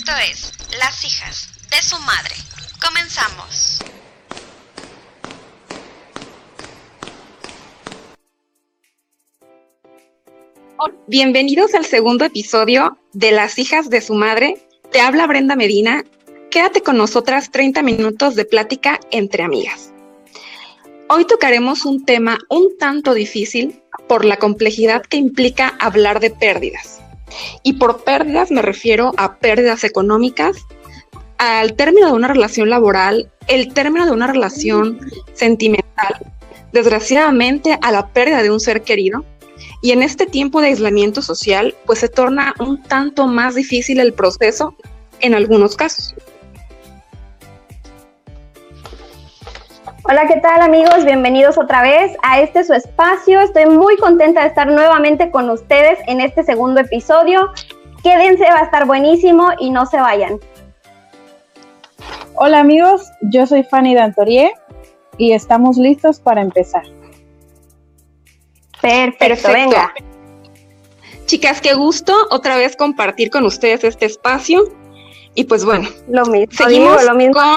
Esto es Las hijas de su madre. Comenzamos. Bienvenidos al segundo episodio de Las hijas de su madre. Te habla Brenda Medina. Quédate con nosotras 30 minutos de plática entre amigas. Hoy tocaremos un tema un tanto difícil por la complejidad que implica hablar de pérdidas. Y por pérdidas me refiero a pérdidas económicas, al término de una relación laboral, el término de una relación sentimental, desgraciadamente a la pérdida de un ser querido y en este tiempo de aislamiento social, pues se torna un tanto más difícil el proceso en algunos casos. Hola, ¿qué tal amigos? Bienvenidos otra vez a este su espacio. Estoy muy contenta de estar nuevamente con ustedes en este segundo episodio. Quédense, va a estar buenísimo y no se vayan. Hola amigos, yo soy Fanny Dantorie y estamos listos para empezar. Perfecto, venga. Chicas, qué gusto otra vez compartir con ustedes este espacio. Y pues bueno, lo mismo, seguimos, lo mismo. Con,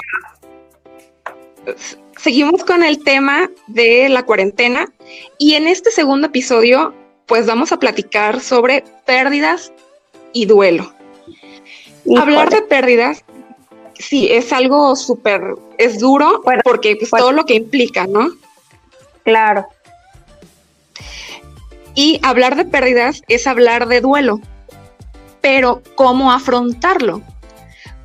seguimos con el tema de la cuarentena y en este segundo episodio pues vamos a platicar sobre pérdidas y duelo. Hablar de pérdidas, sí, es algo súper, es duro porque pues, todo lo que implica, ¿no? Claro. Y hablar de pérdidas es hablar de duelo, pero ¿cómo afrontarlo?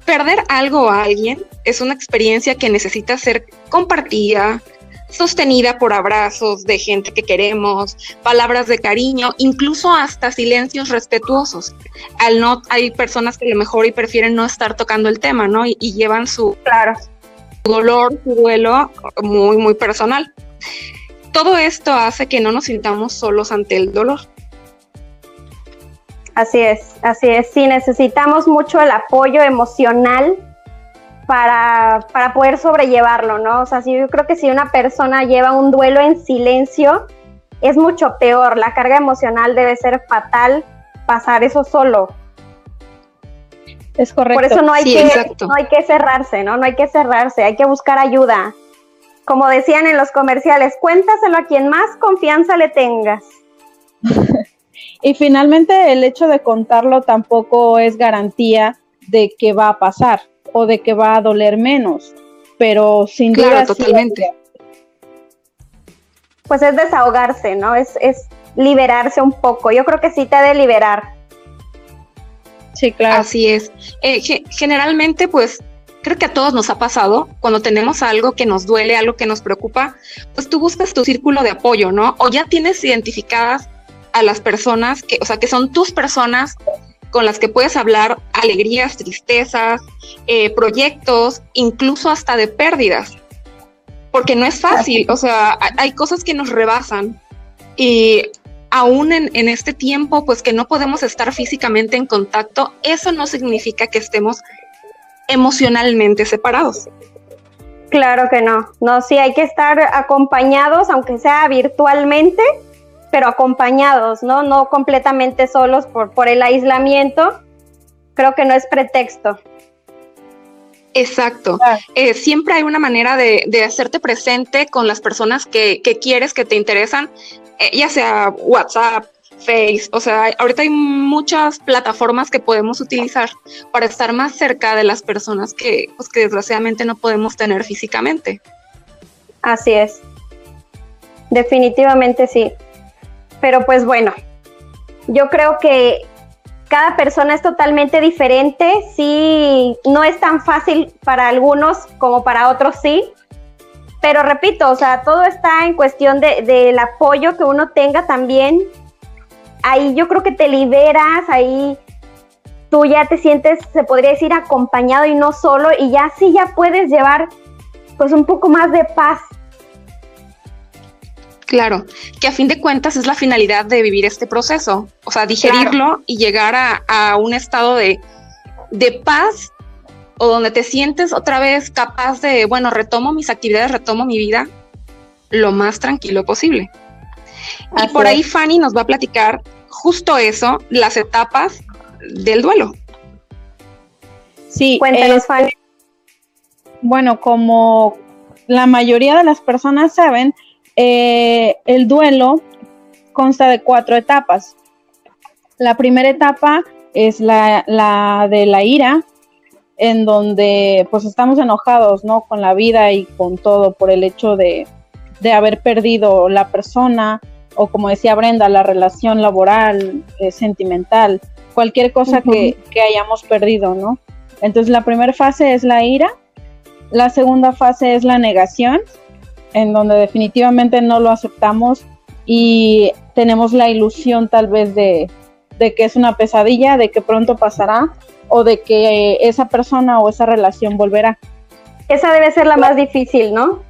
Perder algo a alguien es una experiencia que necesita ser compartida, sostenida por abrazos de gente que queremos, palabras de cariño, incluso hasta silencios respetuosos. Al no, hay personas que a lo mejor y prefieren no estar tocando el tema, ¿no? Y, y llevan su, claro. su dolor, su duelo muy, muy personal todo esto hace que no nos sintamos solos ante el dolor. Así es, así es. Sí, necesitamos mucho el apoyo emocional para, para poder sobrellevarlo, ¿no? O sea, sí, yo creo que si una persona lleva un duelo en silencio, es mucho peor. La carga emocional debe ser fatal pasar eso solo. Es correcto. Por eso no hay, que, no hay que cerrarse, ¿no? No hay que cerrarse, hay que buscar ayuda como decían en los comerciales, cuéntaselo a quien más confianza le tengas. y finalmente el hecho de contarlo tampoco es garantía de que va a pasar o de que va a doler menos, pero sin duda totalmente. pues es desahogarse, ¿no? Es, es liberarse un poco. Yo creo que sí te ha de liberar. Sí, claro. Así es. Eh, generalmente, pues creo que a todos nos ha pasado cuando tenemos algo que nos duele, algo que nos preocupa, pues tú buscas tu círculo de apoyo, ¿no? O ya tienes identificadas a las personas que, o sea, que son tus personas con las que puedes hablar alegrías, tristezas, eh, proyectos, incluso hasta de pérdidas. Porque no es fácil, o sea, hay cosas que nos rebasan y aún en, en, este tiempo, pues que no podemos estar físicamente en contacto, eso no significa que estemos emocionalmente separados. Claro que no, no, sí hay que estar acompañados, aunque sea virtualmente, pero acompañados, ¿no? No completamente solos por, por el aislamiento. Creo que no es pretexto. Exacto. Eh, siempre hay una manera de, de, hacerte presente con las personas que, que quieres, que te interesan, eh, ya sea WhatsApp, Face, o sea, ahorita hay muchas plataformas que podemos utilizar para estar más cerca de las personas que, pues, que desgraciadamente no podemos tener físicamente. Así es. Definitivamente sí. Pero pues bueno, yo creo que cada persona es totalmente diferente. Sí, no es tan fácil para algunos como para otros sí. Pero repito, o sea, todo está en cuestión de, del apoyo que uno tenga también ahí yo creo que te liberas, ahí tú ya te sientes, se podría decir, acompañado y no solo, y ya sí ya puedes llevar pues un poco más de paz. Claro, que a fin de cuentas es la finalidad de vivir este proceso, o sea, digerirlo y llegar a, un estado de, de paz o donde te sientes otra vez capaz de, bueno, retomo mis actividades, retomo mi vida lo más tranquilo posible y por ahí Fanny nos va a platicar justo eso, las etapas del duelo. Sí, Cuéntanos, eh, Fanny. bueno, como la mayoría de las personas saben, eh, el duelo consta de cuatro etapas. La primera etapa es la, la de la ira, en donde pues estamos enojados, ¿no? Con la vida y con todo por el hecho de, de haber perdido la persona o como decía Brenda, la relación laboral, eh, sentimental, cualquier cosa que, que hayamos perdido, ¿no? Entonces la primera fase es la ira, la segunda fase es la negación, en donde definitivamente no lo aceptamos y tenemos la ilusión tal vez de, de que es una pesadilla, de que pronto pasará o de que esa persona o esa relación volverá. Esa debe ser la más difícil, ¿no?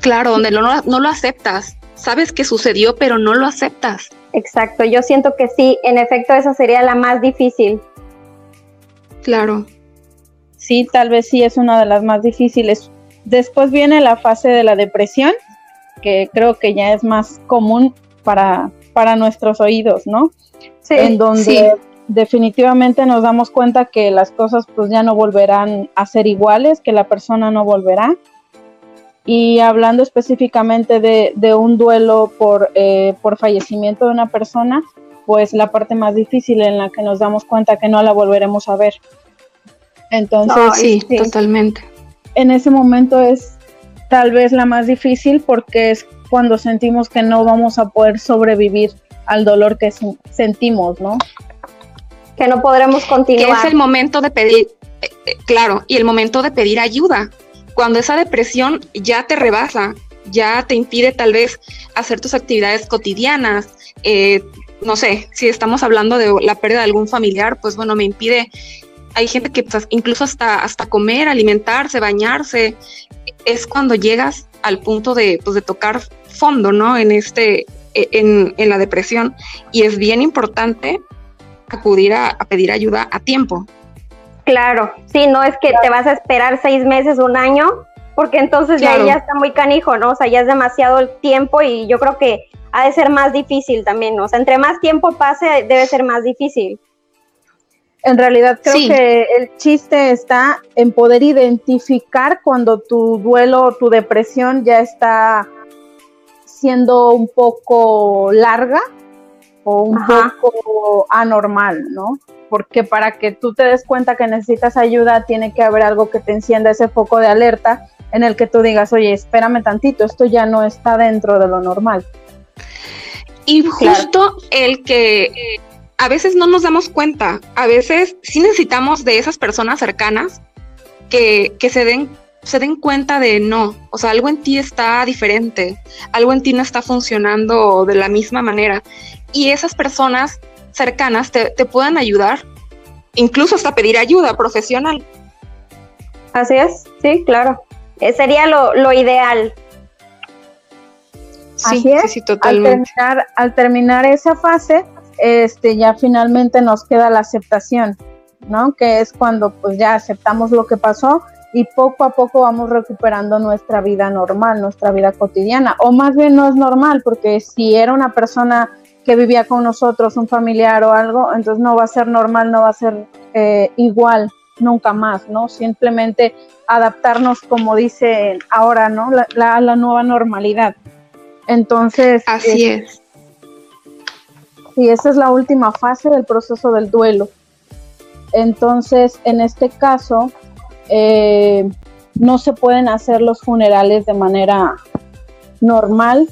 Claro, donde no, no lo aceptas. Sabes que sucedió, pero no lo aceptas. Exacto, yo siento que sí, en efecto esa sería la más difícil. Claro. Sí, tal vez sí es una de las más difíciles. Después viene la fase de la depresión, que creo que ya es más común para, para nuestros oídos, ¿no? Sí, en donde sí. definitivamente nos damos cuenta que las cosas pues ya no volverán a ser iguales, que la persona no volverá. Y hablando específicamente de, de un duelo por, eh, por fallecimiento de una persona, pues la parte más difícil en la que nos damos cuenta que no la volveremos a ver. Entonces, sí, totalmente. En ese momento es tal vez la más difícil porque es cuando sentimos que no vamos a poder sobrevivir al dolor que sen- sentimos, ¿no? que no podremos Que continuar. es el momento de pedir, eh, eh, claro, y el momento de pedir ayuda. Cuando esa depresión ya te rebasa, ya te impide tal vez hacer tus actividades cotidianas, eh, no sé, si estamos hablando de la pérdida de algún familiar, pues bueno, me impide. Hay gente que pues, incluso hasta, hasta comer, alimentarse, bañarse, es cuando llegas al punto de, pues, de tocar fondo, ¿no? En este, e- en, en la depresión. Y es bien importante acudir a, a pedir ayuda a tiempo. Claro, sí, no es que te vas a esperar seis meses, un año, porque entonces Claro. ya, ya está muy canijo, ¿no? O sea, ya es demasiado el tiempo y yo creo que ha de ser más difícil también, ¿no? O sea, entre más tiempo pase, debe ser más difícil. En realidad creo Sí. que el chiste está en poder identificar cuando tu duelo o tu depresión ya está siendo un poco larga o un Ajá. poco anormal, ¿no? Porque para que tú te des cuenta que necesitas ayuda, tiene que haber algo que te encienda ese foco de alerta en el que tú digas, oye, espérame tantito, esto ya no está dentro de lo normal. Y justo el que a veces no nos damos cuenta, a veces sí necesitamos de esas personas cercanas que, que se den se den cuenta de no, o sea, algo en ti está diferente, algo en ti no está funcionando de la misma manera. Y esas personas cercanas te, te puedan ayudar, incluso hasta pedir ayuda profesional. Así es, sí, claro. Eh, sería lo, lo ideal. Sí, Así es, sí, sí, Al totalmente. terminar, al terminar esa fase, este, ya finalmente nos queda la aceptación, ¿no? Que es cuando pues ya aceptamos lo que pasó y poco a poco vamos recuperando nuestra vida normal, nuestra vida cotidiana. O más bien no es normal, porque si era una persona que vivía con nosotros, un familiar o algo, entonces no va a ser normal, no va a ser eh, igual nunca más, ¿no? Simplemente adaptarnos, como dice ahora, ¿no? La, la, la nueva normalidad. Entonces, Así eh, es. Sí, esa es la última fase del proceso del duelo. Entonces, en este caso, eh, no se pueden hacer los funerales de manera normal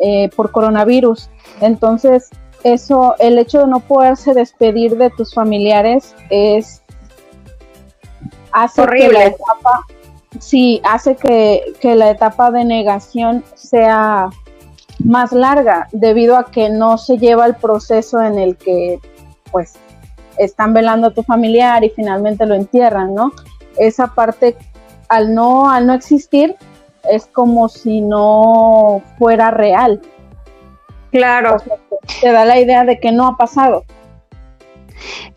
eh, por coronavirus. Entonces, eso, el hecho de no poderse despedir de tus familiares es hace que Horrible. la etapa, sí, hace que, que la etapa de negación sea más larga debido a que no se lleva el proceso en el que pues están velando a tu familiar y finalmente lo entierran, ¿no? Esa parte al no al no existir es como si no fuera real. Claro. O sea, te- te da la idea de que no ha pasado.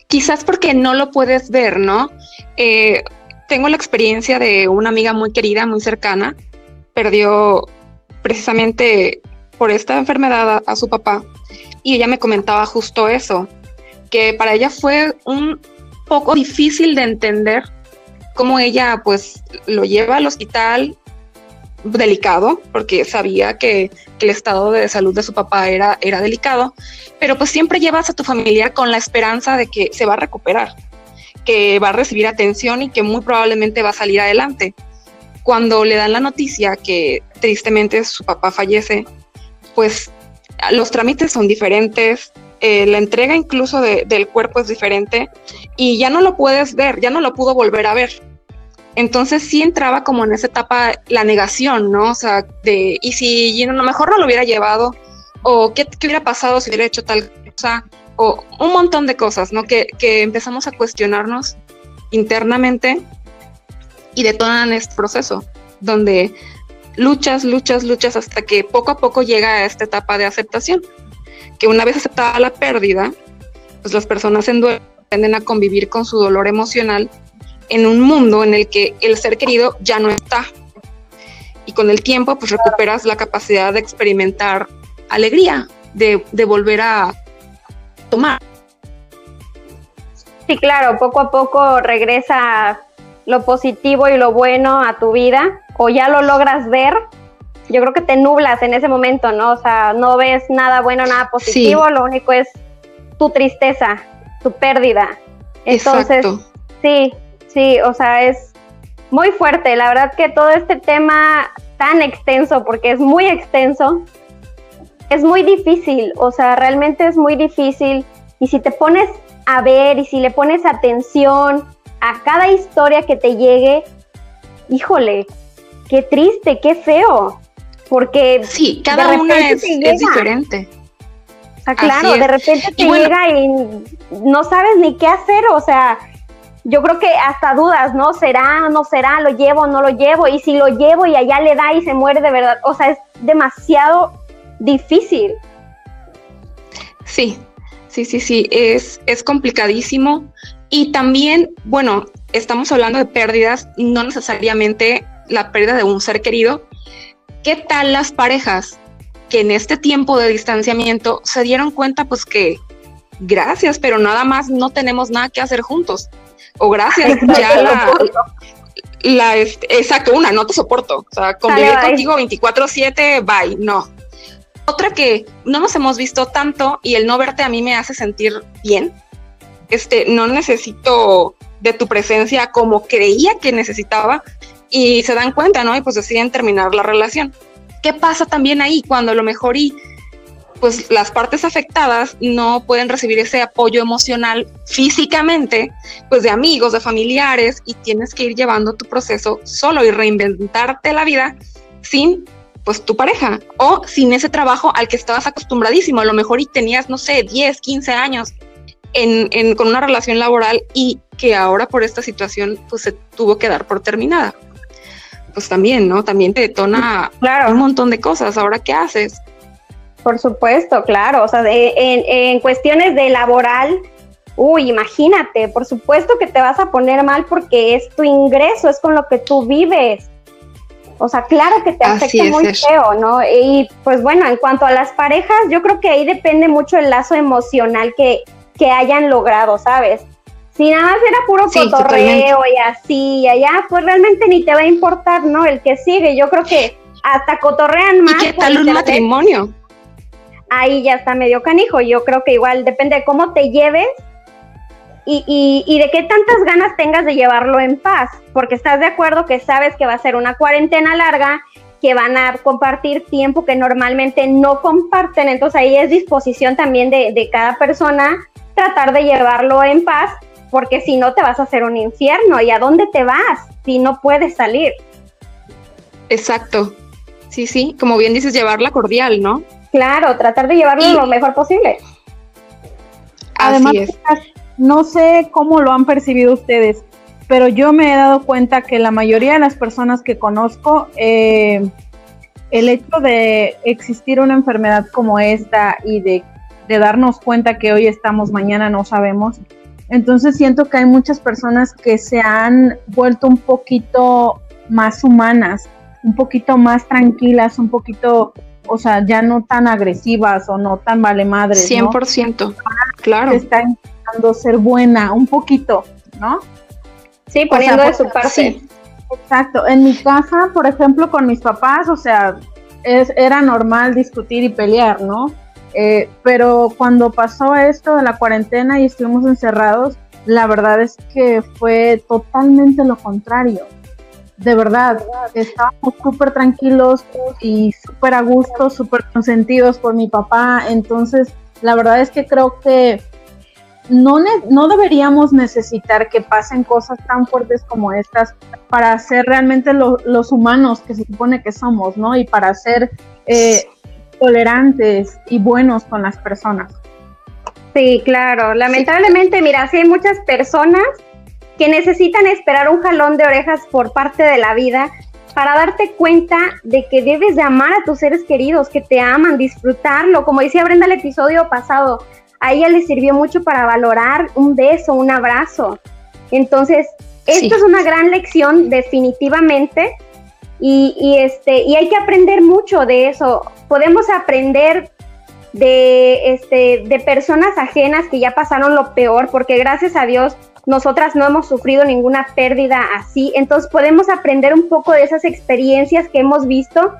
Quizás porque no lo puedes ver, ¿no? Eh, tengo la experiencia de una amiga muy querida, muy cercana, perdió precisamente por esta enfermedad a, a su papá y ella me comentaba justo eso, que para ella fue un, poco difícil de entender cómo ella pues lo lleva al hospital delicado, porque sabía que, el estado de salud de su papá era, era delicado, pero pues siempre llevas a tu familiar con la esperanza de que se va a recuperar, que va a recibir atención y que muy probablemente va a salir adelante. Cuando le dan la noticia que tristemente su papá fallece, pues los trámites son diferentes, eh, la entrega incluso del cuerpo es diferente y ya no lo puedes ver, ya no lo pudo volver a ver. Entonces sí entraba como en esa etapa la negación, ¿no? O sea, de, y si a lo mejor no lo hubiera llevado, o qué, hubiera pasado si hubiera hecho tal cosa, o un montón de cosas, ¿no? Que, empezamos a cuestionarnos internamente y detonan este proceso, donde luchas, luchas, luchas hasta que poco a poco llega a esta etapa de aceptación, que una vez aceptada la pérdida, pues las personas en duelo a convivir con su dolor emocional en un mundo en el que el ser querido ya no está. Y con el tiempo, pues recuperas la capacidad de experimentar alegría, de, de volver a tomar. Sí, claro, poco a poco regresa lo positivo y lo bueno a tu vida, o ya lo logras ver, yo creo que te nublas en ese momento, ¿no? O sea, no ves nada bueno, nada positivo, lo único es tu tristeza, tu pérdida. Entonces, sí, Sí, o sea, es muy fuerte. La verdad que todo este tema tan extenso, porque es muy extenso, es muy difícil. O sea, realmente es muy difícil. Y si te pones a ver y si le pones atención a cada historia que te llegue, híjole, qué triste, qué feo. Porque sí, cada una es, diferente. Sea, claro, de repente te llega y no sabes ni qué hacer, o sea, yo creo que hasta dudas, ¿no? ¿Será, no será? ¿Lo llevo, no lo llevo? Y si lo llevo y allá le da y se muere de verdad, o sea, es demasiado difícil. Sí, sí, sí, sí, es, es complicadísimo. Y también, bueno, estamos hablando de pérdidas, no necesariamente la pérdida de un ser querido. ¿Qué tal las parejas que en este tiempo de distanciamiento se dieron cuenta pues que gracias, pero nada más no tenemos nada que hacer juntos? o gracias, ya la, la, exacto, una, no te soporto, o sea, convivir contigo 24/7, bye, no. Otra que no nos hemos visto tanto y el no verte a mí me hace sentir bien, este, no necesito de tu presencia como creía que necesitaba y se dan cuenta, ¿no? Y pues deciden terminar la relación. ¿Qué pasa también ahí cuando a lo mejor y pues las partes afectadas no pueden recibir ese apoyo emocional físicamente, pues de amigos, de familiares, y tienes que ir llevando tu proceso solo y reinventarte la vida sin pues tu pareja o sin ese trabajo al que estabas acostumbradísimo, a lo mejor y tenías, no sé, 10, 15 años en, con una relación laboral y que ahora por esta situación pues se tuvo que dar por terminada. Pues también, ¿no? También te detona un montón de cosas. Ahora, ¿qué haces? Por supuesto, claro. O sea, en, cuestiones de laboral, uy, imagínate, por supuesto que te vas a poner mal porque es tu ingreso, es con lo que tú vives. O sea, claro que te afecta muy feo, ¿no? Y pues bueno, en cuanto a las parejas, yo creo que ahí depende mucho el lazo emocional que, que hayan logrado, ¿sabes? Si nada más era puro cotorreo y así y allá, pues realmente ni te va a importar, ¿no? El que sigue, yo creo que hasta cotorrean más. ¿Y qué tal un matrimonio? ahí ya está medio canijo. Yo creo que igual depende de cómo te lleves y, y, de qué tantas ganas tengas de llevarlo en paz, porque estás de acuerdo que sabes que va a ser una cuarentena larga, que van a compartir tiempo que normalmente no comparten, entonces ahí es disposición también de, de cada persona tratar de llevarlo en paz, porque si no te vas a hacer un infierno, ¿y a dónde te vas si no puedes salir? Exacto, sí, sí, como bien dices, llevarla cordial, ¿no? Claro, tratar de llevarlo lo mejor posible. Además, no sé cómo lo han percibido ustedes, pero yo me he dado cuenta que la mayoría de las personas que conozco, eh, el hecho de existir una enfermedad como esta y de, de darnos cuenta que hoy estamos, mañana no sabemos, entonces siento que hay muchas personas que se han vuelto un poquito más humanas, un poquito más tranquilas, un poquito o sea, ya no tan agresivas o no tan vale madre. 100%, claro. Se está intentando ser buena un poquito, ¿no? Sí, poniendo de su parte. exacto. En mi casa, por ejemplo, con mis papás, o sea, es, era normal discutir y pelear, ¿no? Eh, pero cuando pasó esto de la cuarentena y estuvimos encerrados, la verdad es que fue totalmente lo contrario. De verdad, estábamos súper tranquilos y súper a gusto, súper consentidos por mi papá. Entonces, la verdad es que creo que no, no deberíamos necesitar que pasen cosas tan fuertes como estas para ser realmente los humanos que se supone que somos, ¿no? Y para ser eh, tolerantes y buenos con las personas. Sí, claro. Lamentablemente, mira, sí hay muchas personas que necesitan esperar un jalón de orejas por parte de la vida para darte cuenta de que debes de amar a tus seres queridos, que te aman, disfrutarlo. Como decía Brenda el episodio pasado, a ella le sirvió mucho para valorar un beso, un abrazo. Entonces, esto es una gran lección definitivamente y, este, y hay que aprender mucho de eso. Podemos aprender de, este, de personas ajenas que ya pasaron lo peor, porque gracias a Dios nosotras no hemos sufrido ninguna pérdida así, entonces podemos aprender un poco de esas experiencias que hemos visto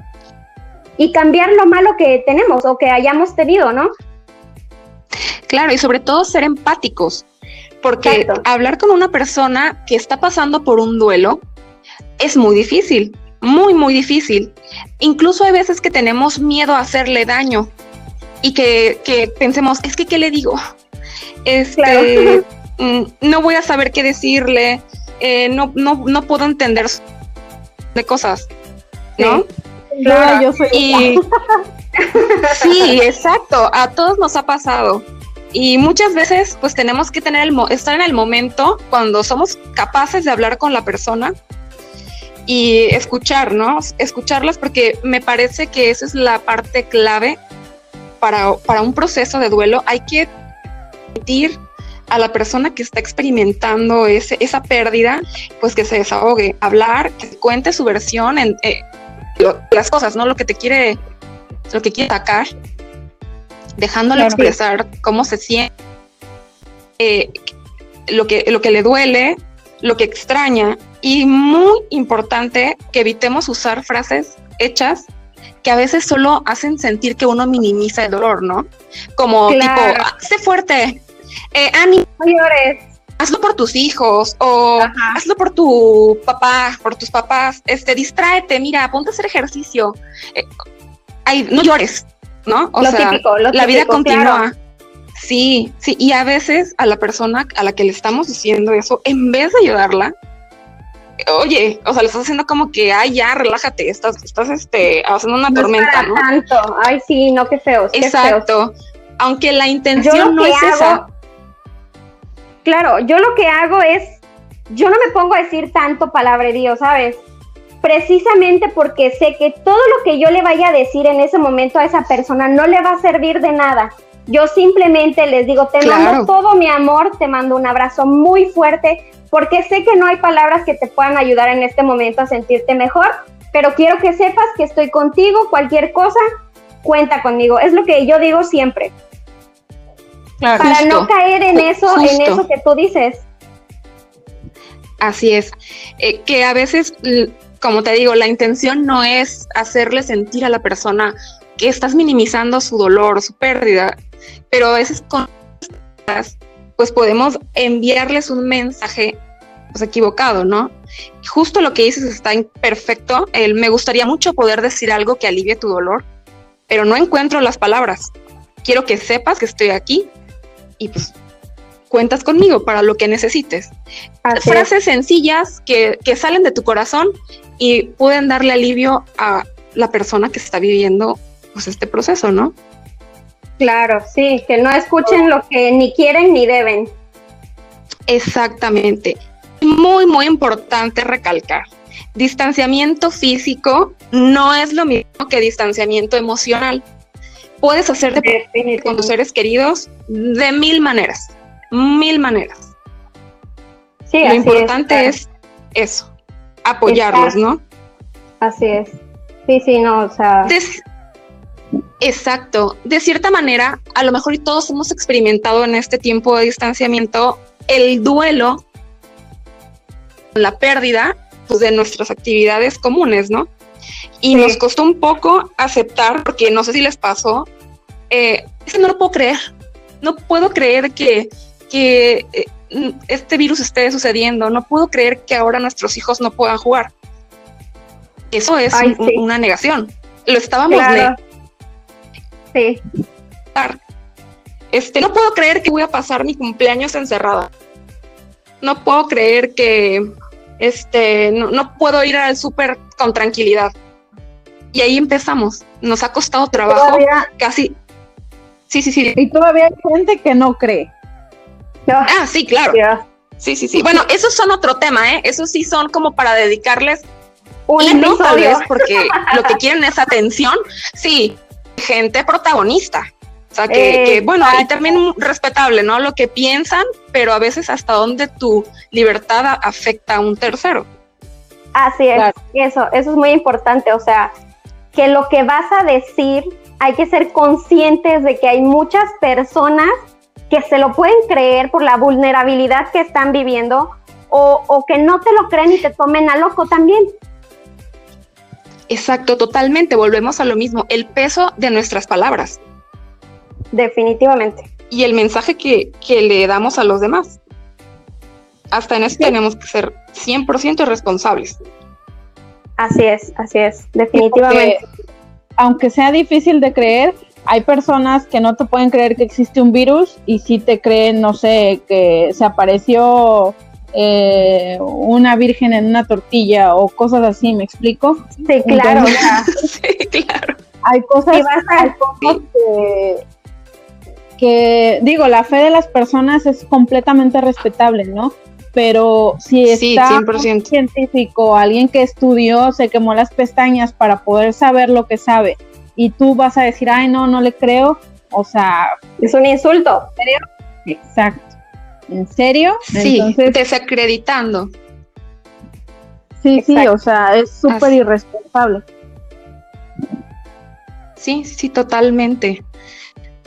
y cambiar lo malo que tenemos o que hayamos tenido, ¿no? Claro, y sobre todo ser empáticos, porque hablar con una persona que está pasando por un duelo es muy difícil, muy, muy difícil. Incluso hay veces que tenemos miedo a hacerle daño y que, pensemos, es que, ¿qué le digo? Este, mm, no voy a saber qué decirle, eh, no, no, no puedo entender de cosas, ¿no? yo soy y, sí, exacto, a todos nos ha pasado. Y muchas veces pues tenemos que tener el estar en el momento cuando somos capaces de hablar con la persona y escucharnos, escucharlas porque me parece que esa es la parte clave para, para un proceso de duelo. Hay que permitir a la persona que está experimentando ese, esa pérdida, pues que se desahogue, hablar, que cuente su versión en eh, las cosas, ¿no? Lo que te quiere, lo que quiere sacar dejándole expresar cómo se siente, eh, lo, que, lo que le duele, lo que extraña. Y muy importante que evitemos usar frases hechas que a veces solo hacen sentir que uno minimiza el dolor, ¿no? Como tipo, ah, sé fuerte, eh, ánimo, hazlo por tus hijos o hazlo por tu papá, por tus papás, este, distráete, mira, ponte a hacer ejercicio, eh, no llores, ¿no? O sea, la vida continúa. Sí, sí, y a veces a la persona a la que le estamos diciendo eso, en vez de ayudarla, oye, o sea, le estás haciendo como que, ay, ya, relájate, estás, estás, este, haciendo una tormenta, ¿no? Tanto. Ay, sí, no, qué feo. Exacto. Aunque la intención no es esa. Claro, yo lo que hago es, yo no me pongo a decir tanto palabrerío, ¿sabes? precisamente porque sé que todo lo que yo le vaya a decir en ese momento a esa persona no le va a servir de nada. Yo simplemente les digo, te mando todo mi amor, te mando un abrazo muy fuerte, porque sé que no hay palabras que te puedan ayudar en este momento a sentirte mejor, pero quiero que sepas que estoy contigo, cualquier cosa, cuenta conmigo. Es lo que yo digo siempre. para no caer en eso, en eso que tú dices. Así es, eh, que a veces como te digo, la intención no es hacerle sentir a la persona que estás minimizando su dolor, su pérdida, pero a veces con pues podemos enviarles un mensaje pues, equivocado, ¿no? Justo lo que dices está perfecto. El, me gustaría mucho poder decir algo que alivie tu dolor, pero no encuentro las palabras. Quiero que sepas que estoy aquí y pues cuentas conmigo para lo que necesites. Frases sencillas que, que, salen de tu corazón y pueden darle alivio a la persona que está viviendo pues este proceso, ¿no? Claro, sí, que no escuchen lo que ni quieren ni deben. Exactamente. Muy, muy importante recalcar. Distanciamiento físico no es lo mismo que distanciamiento emocional. Puedes hacerte con tus seres queridos de mil maneras, mil maneras. Sí, lo importante es eso, apoyarlos, ¿no? Así es. Sí, sí, no, o sea. Exacto. De cierta manera, a lo mejor todos hemos experimentado en este tiempo de distanciamiento el duelo, la pérdida pues, de nuestras actividades comunes, ¿no? Y nos costó un poco aceptar, porque no sé si les pasó, eh, es que no lo puedo creer. No puedo creer que, que eh, este virus esté sucediendo. No puedo creer que ahora nuestros hijos no puedan jugar. Eso es una negación. Lo estábamos claro. Sí. Este, no puedo creer que voy a pasar mi cumpleaños encerrada. No puedo creer que este, no, puedo ir al súper con tranquilidad. Y ahí empezamos. Nos ha costado trabajo casi. Sí, sí, sí. Y todavía hay gente que no cree. Ah, sí, claro. Sí, sí, sí. Bueno, esos son otro tema, ¿eh? Esos sí son como para dedicarles un episodio, porque lo que quieren es atención. Sí, gente protagonista. O sea, que, bueno, y también respetable, ¿no? Lo que piensan, pero a veces hasta donde tu libertad afecta a un tercero. Así es, eso, eso es muy importante. O sea, que lo que vas a decir, hay que ser conscientes de que hay muchas personas que se lo pueden creer por la vulnerabilidad que están viviendo o, o que no te lo creen y te tomen a loco también. Exacto, totalmente. Volvemos a lo mismo, el peso de nuestras palabras. Definitivamente. Y el mensaje que, le damos a los demás. Hasta en eso tenemos que ser 100% responsables. Así es, así es, definitivamente. aunque sea difícil de creer, hay personas que no te pueden creer que existe un virus y sí te creen, no sé, que se apareció eh, una virgen en una tortilla o cosas así, ¿me explico? Sí, claro. sí, claro. Hay cosas, que, digo, la fe de las personas es completamente respetable, ¿no? Pero si está un científico, alguien que estudió, se quemó las pestañas para poder saber lo que sabe, y tú vas a decir, ay, no, no le creo, o sea... Es un insulto. Exacto. ¿En serio? Sí, desacreditando. Sí, sí, o sea, es súper irresponsable. Sí, sí, totalmente.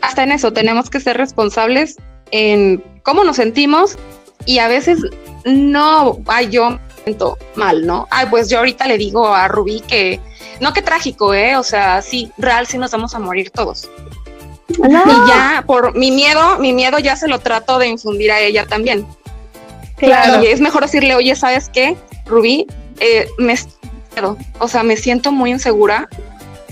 Hasta en eso tenemos que ser responsables en cómo nos sentimos y a veces no, ay, yo me siento mal, ¿no? Ay, pues yo ahorita le digo a Rubí que, no que trágico, ¿eh? O sea, sí, real, sí nos vamos a morir todos. Y ya, por mi miedo, mi miedo ya se lo trato de infundir a ella también. Claro. Y es mejor decirle, oye, ¿sabes qué, Rubí? Eh, me o sea, me siento muy insegura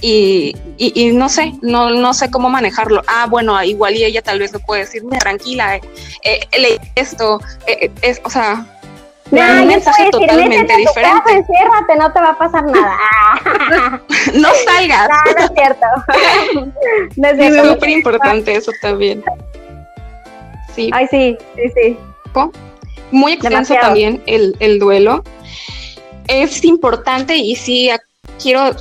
y, y, no sé, no, no sé cómo manejarlo. Ah, bueno, igual y ella tal vez lo puede decir, tranquila, eh, eh, esto, eh, es, o sea, no, un mensaje totalmente diferente. Casa, enciérrate, no te va a pasar nada. no salgas. No, no es cierto. no es cierto. Súper importante eso también. Sí. Ay, sí, sí, sí. Muy extenso también el, el duelo. Es importante y sí quiero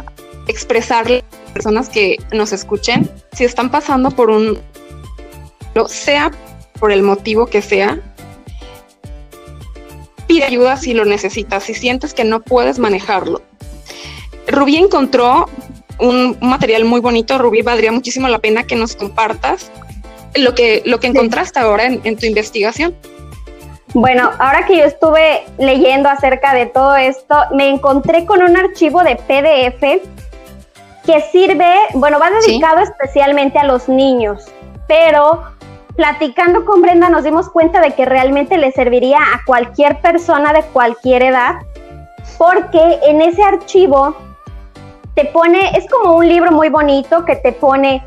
expresarle a las personas que nos escuchen, si están pasando por un, sea por el motivo que sea, pide ayuda si lo necesitas, si sientes que no puedes manejarlo. Rubí encontró un, material muy bonito, Rubí, valdría muchísimo la pena que nos compartas lo que, lo que encontraste ahora en, en tu investigación. Bueno, ahora que yo estuve leyendo acerca de todo esto, me encontré con un archivo de PDF que sirve, bueno, va dedicado especialmente a los niños, pero platicando con Brenda nos dimos cuenta de que realmente le serviría a cualquier persona de cualquier edad, porque en ese archivo te pone, es como un libro muy bonito que te pone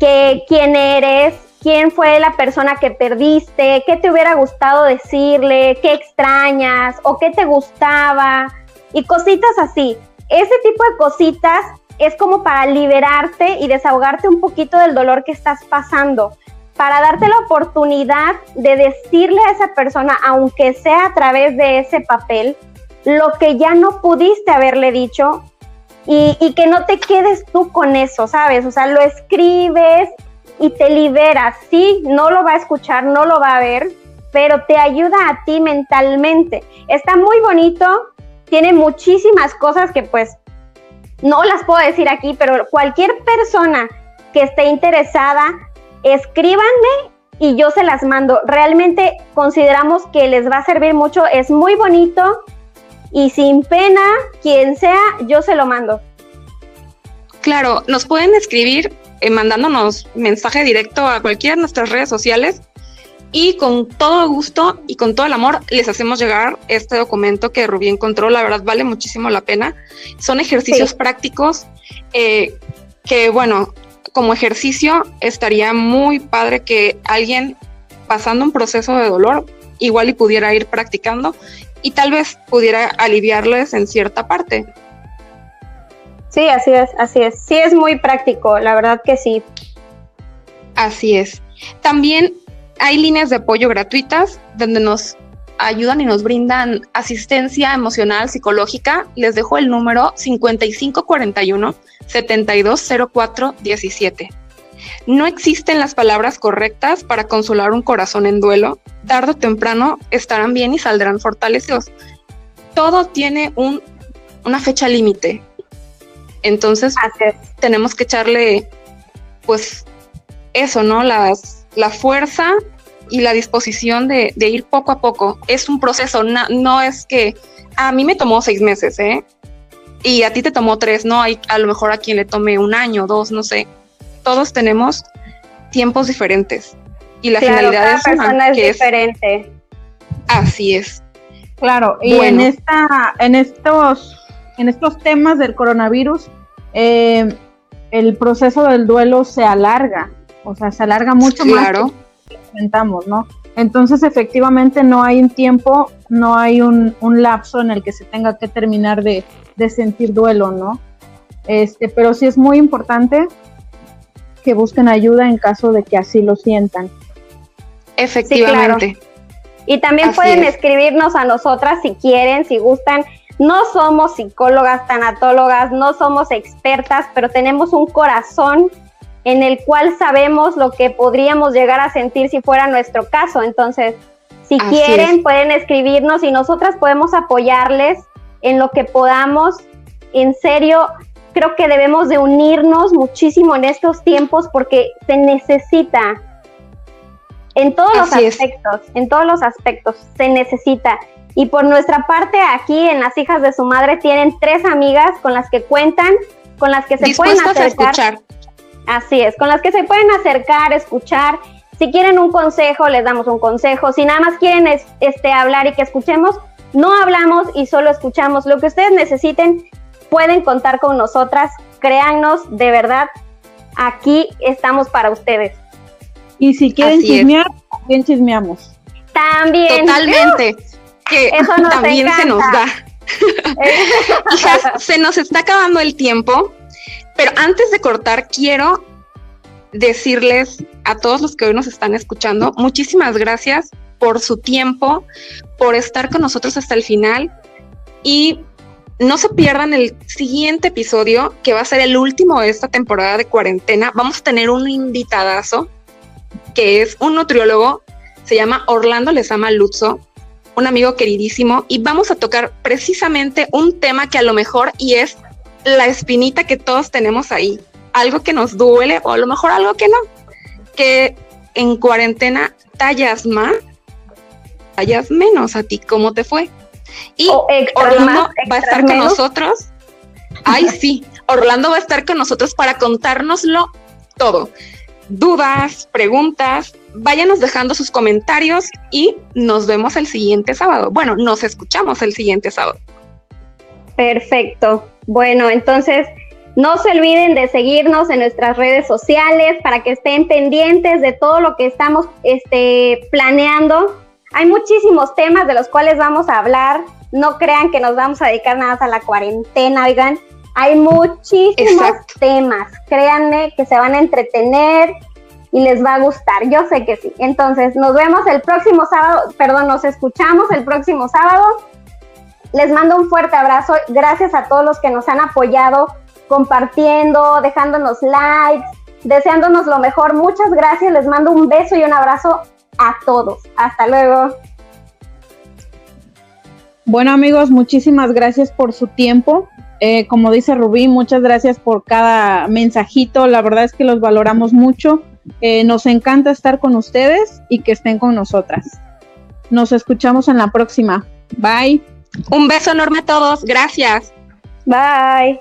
que quién eres, quién fue la persona que perdiste, qué te hubiera gustado decirle, qué extrañas o qué te gustaba y cositas así. Ese tipo de cositas es como para liberarte y desahogarte un poquito del dolor que estás pasando para darte la oportunidad de decirle a esa persona, aunque sea a través de ese papel, lo que ya no pudiste haberle dicho y, que no te quedes tú con eso, ¿sabes? O sea, lo escribes y te liberas. Sí, no lo va a escuchar, no lo va a ver, pero te ayuda a ti mentalmente. Está muy bonito, tiene muchísimas cosas que pues no las puedo decir aquí, pero cualquier persona que esté interesada, escríbanme y yo se las mando. Realmente consideramos que les va a servir mucho, es muy bonito y sin pena, quien sea, yo se lo mando. Claro, nos pueden escribir eh, mandándonos mensaje directo a cualquiera de nuestras redes sociales y con todo gusto y con todo el amor les hacemos llegar este documento que Rubí encontró. La verdad vale muchísimo la pena. Son ejercicios prácticos eh, que, bueno, como ejercicio estaría muy padre que alguien pasando un proceso de dolor igual y pudiera ir practicando y tal vez pudiera aliviarles en cierta parte. Sí, así es, así es. Sí es muy práctico, la verdad que sí. Así es. También hay líneas de apoyo gratuitas donde nos ayudan y nos brindan asistencia emocional, psicológica. Les dejo el número 5541 720417. No existen las palabras correctas para consolar un corazón en duelo. Tardo o temprano estarán bien y saldrán fortalecidos. Todo tiene un, una fecha límite. Entonces tenemos que echarle, pues, eso, ¿no? Las, la fuerza y la disposición de, ir poco a poco. Es un proceso, no, es que a mí me tomó seis meses, ¿eh? Y a ti te tomó tres, ¿no? Hay a lo mejor a quien le tome un año, dos, no sé. Todos tenemos tiempos diferentes. Y la finalidad es, persona es diferente. así es. Claro, y en esta, en estos, en estos temas del coronavirus, eh, el proceso del duelo se alarga, o sea, se alarga mucho claro. más ¿no? Entonces, efectivamente, no hay un tiempo, no hay un, lapso en el que se tenga que terminar de, sentir duelo, ¿no? Este, pero sí es muy importante que busquen ayuda en caso de que así lo sientan. Efectivamente. Y también pueden escribirnos a nosotras si quieren, si gustan. No somos psicólogas, tanatólogas, no somos expertas, pero tenemos un corazón en el cual sabemos lo que podríamos llegar a sentir si fuera nuestro caso. Entonces, si quieren, pueden escribirnos y nosotras podemos apoyarles en lo que podamos. En serio, creo que debemos de unirnos muchísimo en estos tiempos porque se necesita. En todos los aspectos, en todos los aspectos, se necesita. Y por nuestra parte, aquí en Las Hijas de su Madre tienen tres amigas con las que cuentan, con las que se pueden acercar. Así es, con las que se pueden acercar, escuchar. Si quieren un consejo, les damos un consejo. Si nada más quieren este, hablar y que escuchemos, no hablamos y solo escuchamos. Lo que ustedes necesiten, pueden contar con nosotras. Créannos, de verdad, aquí estamos para ustedes. Y si quieren chismear, también chismeamos. También. Totalmente. Que Eso también se nos da. Hijas, se nos está acabando el tiempo. Pero antes de cortar, quiero decirles a todos los que hoy nos están escuchando, muchísimas gracias por su tiempo, por estar con nosotros hasta el final y no se pierdan el siguiente episodio, que va a ser el último de esta temporada de cuarentena. Vamos a tener un invitadazo, que es un nutriólogo, se llama Orlando Lezama Luzzo, un amigo queridísimo, y vamos a tocar precisamente un tema que a lo mejor y es la espinita que todos tenemos ahí, algo que nos duele o a lo mejor algo que no, que en cuarentena tallas más, tallas menos a ti, ¿cómo te fue? Y Orlando va a estar con nosotros. Ay, sí, Orlando va a estar con nosotros para contárnoslo todo. Dudas, preguntas, váyanos dejando sus comentarios y nos vemos el siguiente sábado. Bueno, nos escuchamos el siguiente sábado. Perfecto. Bueno, entonces no se olviden de seguirnos en nuestras redes sociales para que estén pendientes de todo lo que estamos este, planeando. Hay muchísimos temas de los cuales vamos a hablar. No crean que nos vamos a dedicar nada más a la cuarentena, oigan. Hay muchísimos temas. Créanme que se van a entretener y les va a gustar. Yo sé que sí. Entonces, nos vemos el próximo sábado, perdón, nos escuchamos el próximo sábado les mando un fuerte abrazo. Gracias a todos los que nos han apoyado compartiendo, dejándonos likes, deseándonos lo mejor. Muchas gracias. Les mando un beso y un abrazo a todos. Hasta luego. Bueno amigos, muchísimas gracias por su tiempo. Eh, como dice Rubí, muchas gracias por cada mensajito. La verdad es que los valoramos mucho. Eh, nos encanta estar con ustedes y que estén con nosotras. Nos escuchamos en la próxima. Bye. Un beso enorme a todos. Gracias. Bye.